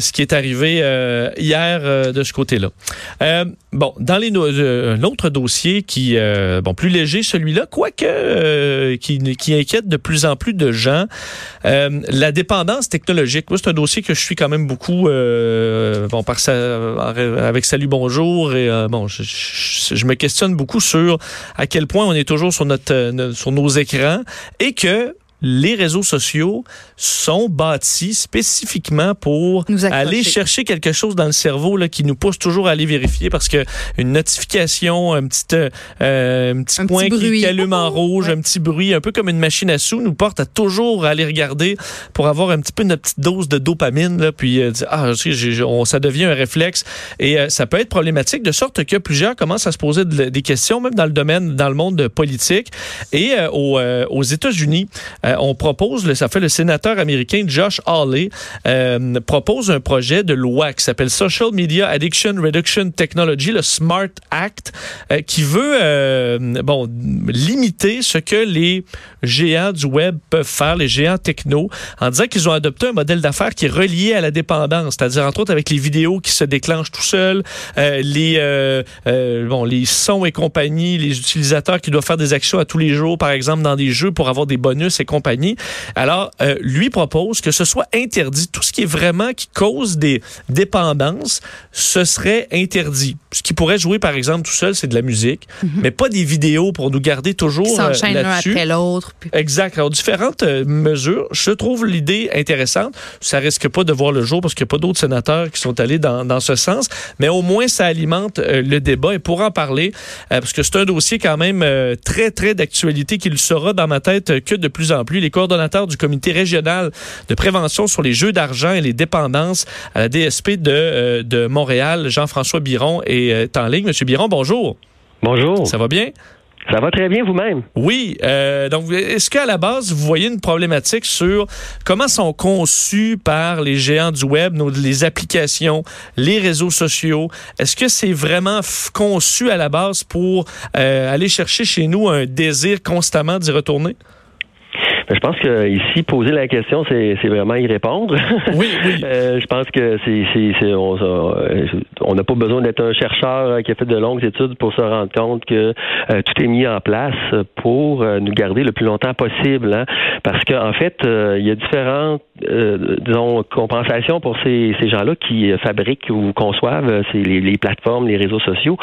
ce qui est arrivé hier de ce côté-là. bon, dans les un autre dossier qui, bon, plus léger celui-là, quoique qui, qui inquiète de plus en plus de gens, la dépendance technologique. C'est un dossier que je suis quand même beaucoup, bon, par avec Salut Bonjour et bon, je, je, me questionne beaucoup sur à quel point on est toujours sur notre sur nos écrans et que les réseaux sociaux sont bâtis spécifiquement pour aller chercher quelque chose dans le cerveau là, qui nous pousse toujours à aller vérifier parce que une notification, un petit, euh, un petit point qui allume en rouge, un petit bruit, un peu comme une machine à sous, nous porte à toujours aller regarder pour avoir un petit peu notre petite dose de dopamine. Là, puis euh, ah, ça devient un réflexe et euh, ça peut être problématique de sorte que plusieurs commencent à se poser des questions, même dans le domaine, dans le monde politique et euh, aux, aux États-Unis. Euh, on propose, ça fait le sénateur américain Josh Hawley, euh, propose un projet de loi qui s'appelle Social Media Addiction Reduction Technology, le SMART Act, euh, qui veut bon limiter ce que les géants du web peuvent faire, les géants techno, en disant qu'ils ont adopté un modèle d'affaires qui est relié à la dépendance, c'est-à-dire entre autres avec les vidéos qui se déclenchent tout seuls, les bon les sons et compagnie, les utilisateurs qui doivent faire des actions à tous les jours, par exemple dans des jeux pour avoir des bonus et compagnie alors, euh, lui propose que ce soit interdit. Tout ce qui est vraiment qui cause des dépendances, ce serait interdit. Ce qui pourrait jouer, par exemple, tout seul, c'est de la musique, mhm. mais pas des vidéos pour nous garder toujours euh, là-dessus. après l'autre. Exact. Alors, différentes euh, mesures. Je trouve l'idée intéressante. Ça risque pas de voir le jour parce qu'il n'y a pas d'autres sénateurs qui sont allés dans, dans, ce sens, mais au moins, ça alimente le débat. Et pour en parler, parce que c'est un dossier quand même très, très d'actualité qui le sera dans ma tête que de plus en plus les coordonnateurs du comité régional de prévention sur les jeux d'argent et les dépendances à la DSP de, euh, de Montréal. Jean-François Biron est euh, en ligne. Monsieur Biron, bonjour. Bonjour. Ça va bien? Ça va très bien vous-même? Oui. Euh, donc, est-ce qu'à la base, vous voyez une problématique sur comment sont conçus par les géants du web nos, les applications, les réseaux sociaux? Est-ce que c'est vraiment conçu à la base pour aller chercher chez nous un désir constamment d'y retourner? Ben, je pense que ici, poser la question, c'est vraiment y répondre. Oui, oui. euh, je pense que c'est on n'a pas besoin d'être un chercheur qui a fait de longues études pour se rendre compte que euh, tout est mis en place pour euh, nous garder le plus longtemps possible. Hein? Parce qu'en en fait, euh, il y a différentes disons compensations pour ces, ces gens-là qui fabriquent ou conçoivent c'est les, les, plateformes, les réseaux sociaux.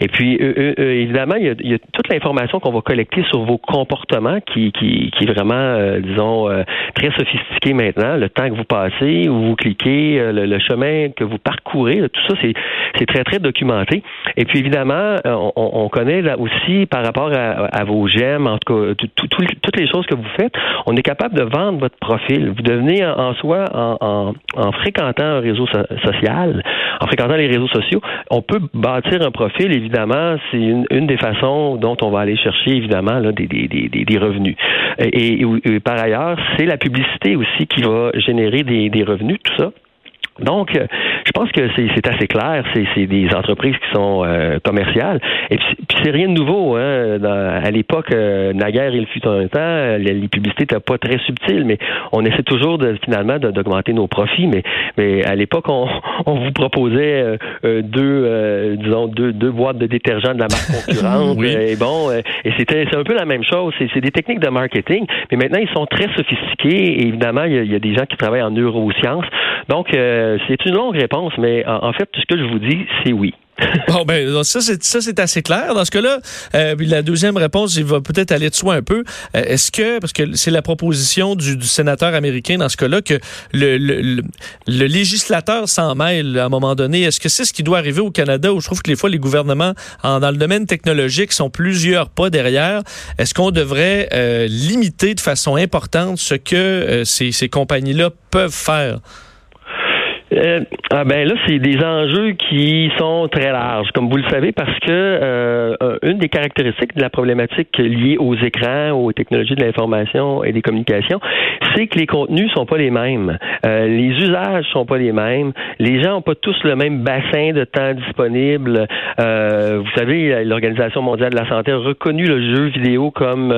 Et puis, évidemment, il y a, il y a toute l'information qu'on va collecter sur vos comportements qui, qui, qui est vraiment euh, disons, euh, très sophistiqué maintenant. Le temps que vous passez, où vous cliquez, euh, le, chemin que vous parcourez, tout ça, c'est très, très documenté. Et puis, évidemment, on, on connaît là aussi, par rapport à, vos j'aime, en tout cas, toutes les choses que vous faites, on est capable de vendre votre profil. Vous devenez en, soi, en, en, fréquentant un réseau social, en fréquentant les réseaux sociaux, on peut bâtir un profil, évidemment, c'est une, des façons dont on va aller chercher, évidemment, là, des, des, des, des revenus. Et, par ailleurs, c'est la publicité aussi qui va générer des, des revenus, tout ça. Donc, euh, je pense que c'est assez clair. C'est des entreprises qui sont euh, commerciales. Et puis, c'est rien de nouveau. Hein. à l'époque, euh, naguère, il fut un temps, les, publicités n'étaient pas très subtiles, mais on essaie toujours de, finalement d'augmenter nos profits. Mais, mais à l'époque, on, on, vous proposait deux, disons, deux, deux boîtes de détergents de la marque concurrente. Et bon, et c'était c'est un peu la même chose. C'est des techniques de marketing, mais maintenant ils sont très sophistiqués. Et évidemment, il y, a, il y a des gens qui travaillent en neurosciences. Donc euh, c'est une longue réponse, mais en, fait, tout ce que je vous dis, c'est oui. bon, ben, ça, c'est, ça, c'est assez clair. Dans ce cas-là, euh, la deuxième réponse, il va peut-être aller de soi un peu. Euh, est-ce que, parce que c'est la proposition du, sénateur américain dans ce cas-là, que le, le, législateur s'en mêle à un moment donné, est-ce que c'est ce qui doit arriver au Canada où je trouve que les fois, les gouvernements, en, dans le domaine technologique, sont plusieurs pas derrière? Est-ce qu'on devrait limiter de façon importante ce que ces, ces compagnies-là peuvent faire? Euh, ah ben là, c'est des enjeux qui sont très larges, comme vous le savez, parce que euh, une des caractéristiques de la problématique liée aux écrans, aux technologies de l'information et des communications, c'est que les contenus sont pas les mêmes, euh, les usages sont pas les mêmes, les gens ont pas tous le même bassin de temps disponible. Euh, vous savez, l'Organisation mondiale de la santé a reconnu le jeu vidéo comme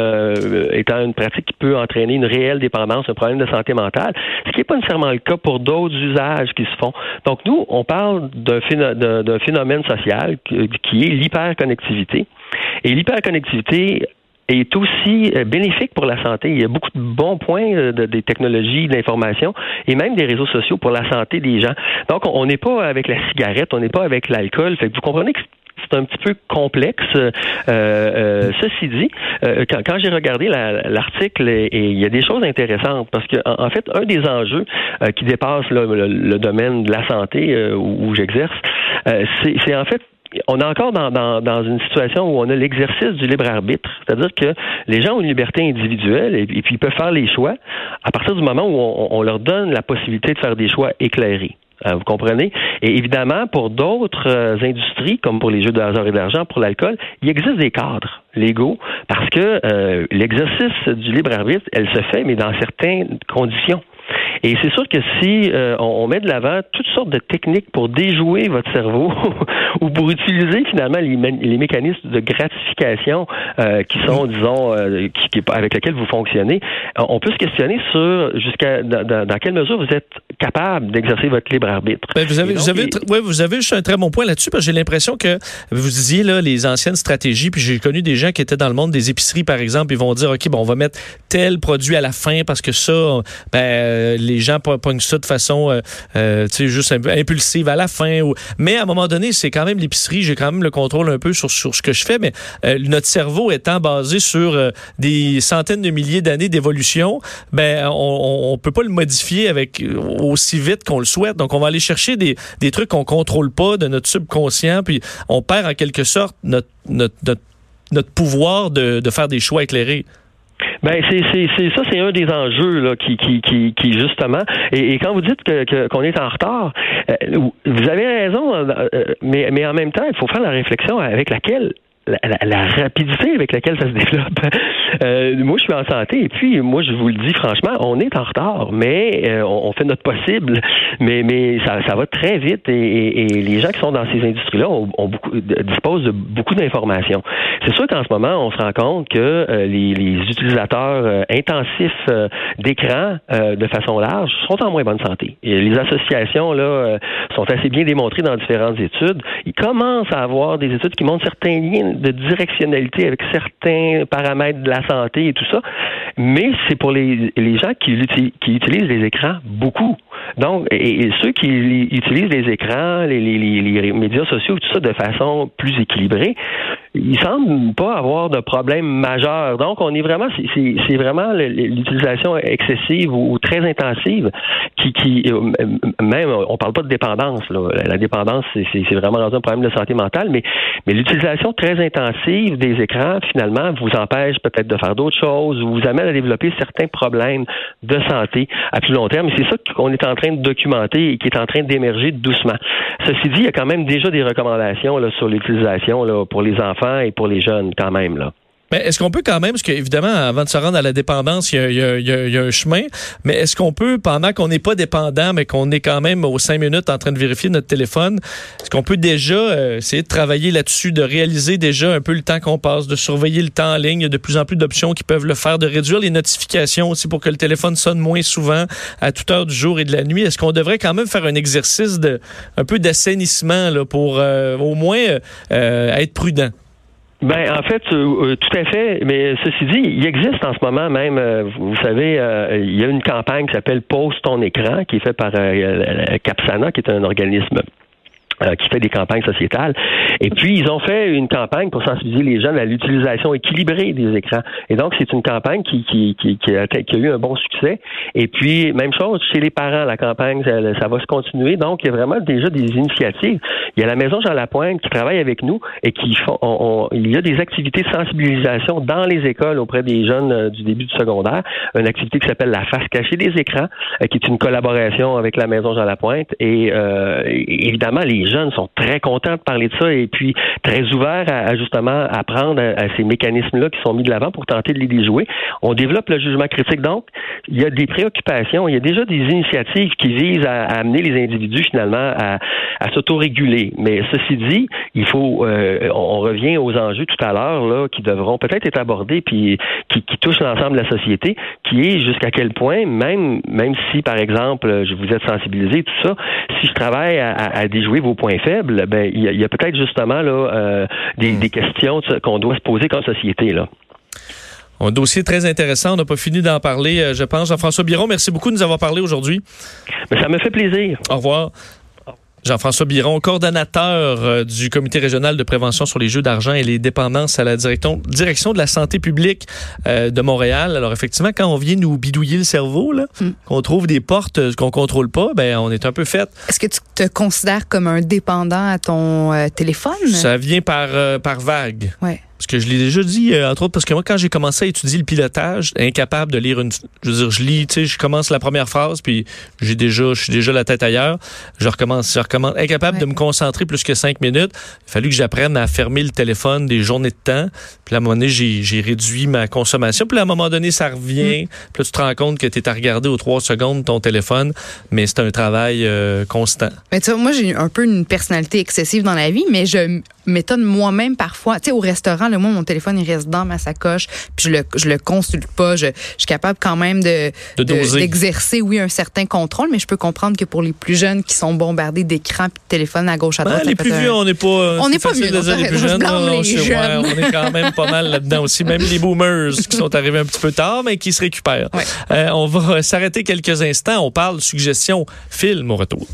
étant une pratique qui peut entraîner une réelle dépendance, un problème de santé mentale, ce qui n'est pas nécessairement le cas pour d'autres usages se font. Donc nous, on parle d'un phénomène social qui est l'hyperconnectivité. Et l'hyperconnectivité est aussi euh, bénéfique pour la santé. Il y a beaucoup de bons points euh, de, des technologies, de l'information et même des réseaux sociaux pour la santé des gens. Donc, on n'est pas avec la cigarette, on n'est pas avec l'alcool. Vous comprenez que c'est un petit peu complexe. Euh, euh, ceci dit, euh, quand, quand j'ai regardé l'article, et, il y a des choses intéressantes parce que en, fait, un des enjeux qui dépasse le, domaine de la santé où, où j'exerce, c'est en fait on est encore dans, dans, une situation où on a l'exercice du libre arbitre, c'est-à-dire que les gens ont une liberté individuelle et, puis ils peuvent faire les choix à partir du moment où on, leur donne la possibilité de faire des choix éclairés. Euh, vous comprenez? Et évidemment, pour d'autres euh, industries, comme pour les jeux de hasard et d'argent, pour l'alcool, il existe des cadres légaux parce que euh, l'exercice du libre arbitre, elle se fait, mais dans certaines conditions. Et c'est sûr que si euh, on, met de l'avant toutes sortes de techniques pour déjouer votre cerveau ou pour utiliser finalement les, les mécanismes de gratification euh, qui sont, disons, euh, qui, avec lesquels vous fonctionnez, on peut se questionner sur jusqu'à dans, quelle mesure vous êtes capable d'exercer votre libre arbitre. Ben, vous avez, vous avez, ouais, vous avez juste un très bon point là-dessus parce que j'ai l'impression que vous disiez là les anciennes stratégies, puis j'ai connu des gens qui étaient dans le monde des épiceries par exemple, ils vont dire ok bon on va mettre tel produit à la fin parce que ça, ben les gens pognent ça de façon, euh, euh, tu sais, juste impulsive à la fin. Mais à un moment donné, c'est quand même l'épicerie. J'ai quand même le contrôle un peu sur, sur ce que je fais. Mais euh, notre cerveau étant basé sur des centaines de milliers d'années d'évolution, ben on, on peut pas le modifier avec aussi vite qu'on le souhaite. Donc on va aller chercher des, des trucs qu'on contrôle pas de notre subconscient, puis on perd en quelque sorte notre notre, notre, pouvoir de, de faire des choix éclairés. Ben c'est c'est ça c'est un des enjeux là qui qui qui, qui justement et, quand vous dites que qu'on est en retard, euh, vous avez raison, euh, mais mais en même temps il faut faire la réflexion avec laquelle la, rapidité avec laquelle ça se développe. Euh, moi, je suis en santé et puis moi, je vous le dis franchement, on est en retard, mais euh, on, fait notre possible. Mais mais ça, ça va très vite et, les gens qui sont dans ces industries-là ont, beaucoup, disposent de beaucoup d'informations. C'est sûr qu'en ce moment, on se rend compte que euh, les, les, utilisateurs intensifs d'écran de façon large sont en moins bonne santé. Et les associations là sont assez bien démontrées dans différentes études. Ils commencent à avoir des études qui montrent certains liens de directionnalité avec certains paramètres de la santé et tout ça, mais c'est pour les, les gens qui, utilisent les écrans beaucoup. Donc, et, ceux qui utilisent les écrans, les, les, les, médias sociaux, tout ça de façon plus équilibrée, ils semblent pas avoir de problème majeur. Donc, on est vraiment, c'est vraiment l'utilisation excessive ou, très intensive qui, qui euh, même, on parle pas de dépendance. Là. La dépendance, c'est vraiment un problème de santé mentale, mais, mais l'utilisation très intensive des écrans, finalement, vous empêche peut-être de faire d'autres choses, vous amène à développer certains problèmes de santé à plus long terme. C'est ça qu'on est en train de documenter et qui est en train d'émerger doucement. Ceci dit, il y a quand même déjà des recommandations là, sur l'utilisation pour les enfants et pour les jeunes quand même. Mais est-ce qu'on peut quand même, parce qu'évidemment, avant de se rendre à la dépendance, il y a, un chemin, mais est-ce qu'on peut, pendant qu'on n'est pas dépendant, mais qu'on est quand même aux cinq minutes en train de vérifier notre téléphone, est-ce qu'on peut déjà euh, essayer de travailler là-dessus, de réaliser déjà un peu le temps qu'on passe, de surveiller le temps en ligne, il y a de plus en plus d'options qui peuvent le faire, de réduire les notifications aussi pour que le téléphone sonne moins souvent à toute heure du jour et de la nuit. Est-ce qu'on devrait quand même faire un exercice de un peu d'assainissement là, pour euh, au moins euh, être prudent? Ben en fait, euh, euh, tout à fait. Mais ceci dit, il existe en ce moment même, euh, vous savez, il y a une campagne qui s'appelle Pose ton écran, qui est faite par Capsana, qui est un organisme euh, qui fait des campagnes sociétales. Et puis, ils ont fait une campagne pour sensibiliser les jeunes à l'utilisation équilibrée des écrans. Et donc, c'est une campagne qui, qui, qui, qui, a, eu un bon succès. Et puis, même chose chez les parents, la campagne, ça, va se continuer. Donc, il y a vraiment déjà des initiatives. Il y a la Maison Jean Lapointe qui travaille avec nous et qui font, il y a des activités de sensibilisation dans les écoles auprès des jeunes euh, du début du secondaire. Une activité qui s'appelle la face cachée des écrans, euh, qui est une collaboration avec la Maison Jean Lapointe. Et évidemment, les jeunes sont très contents de parler de ça et puis très ouverts à, justement apprendre à, ces mécanismes-là qui sont mis de l'avant pour tenter de les déjouer. On développe le jugement critique. Donc, il y a des préoccupations, il y a déjà des initiatives qui visent à, amener les individus finalement à, à s'autoréguler. Mais ceci dit, il faut, euh, on revient aux enjeux tout à l'heure là, qui devront peut-être être abordés puis qui, touchent l'ensemble de la société, qui est jusqu'à quel point, même même si par exemple je vous êtes sensibilisé tout ça, si je travaille à, à déjouer vos points faibles, ben il y a, peut-être justement là euh, des, hmm. des questions qu'on doit se poser comme société là. Un dossier très intéressant. On n'a pas fini d'en parler, euh, je pense. Jean-François Biron, merci beaucoup de nous avoir parlé aujourd'hui. Ça me fait plaisir. Au revoir. Jean-François Biron, coordonnateur euh, du comité régional de prévention sur les jeux d'argent et les dépendances à la direction, de la santé publique euh, de Montréal. Alors effectivement, quand on vient nous bidouiller le cerveau, là, hmm. qu'on trouve des portes qu'on contrôle pas, ben on est un peu fait. Est-ce que tu te considères comme un dépendant à ton téléphone? Ça vient par par vague. Ouais. Parce que je l'ai déjà dit, euh, entre autres, parce que moi, quand j'ai commencé à étudier le pilotage, incapable de lire une. Je veux dire, je lis, tu sais, je commence la première phrase, puis j'ai déjà, je suis déjà la tête ailleurs. Je recommence, je recommence, incapable de me concentrer plus que cinq minutes. Il a fallu que j'apprenne à fermer le téléphone des journées de temps. Puis à un moment donné, j'ai réduit ma consommation. Puis à un moment donné, ça revient. Mm. Puis là, tu te rends compte que tu es à regarder aux trois secondes ton téléphone, mais c'est un travail euh, constant. Mais tu vois, moi, j'ai un peu une personnalité excessive dans la vie, mais je m'étonne moi-même parfois. Tu sais, au restaurant, le moi, mon téléphone, il reste dans ma sacoche, puis je le, je le consulte pas. Je, suis capable quand même de, d'exercer, oui, un certain contrôle, mais je peux comprendre que pour les plus jeunes qui sont bombardés d'écrans puis de téléphones à gauche à droite. les plus vieux, on n'est pas. On n'est pas vieux. Les plus jeunes, on, jeunes. on est quand même pas mal là-dedans aussi. Même les boomers qui sont arrivés un petit peu tard, mais qui se récupèrent. Euh, on va s'arrêter quelques instants. On parle suggestion film au retour.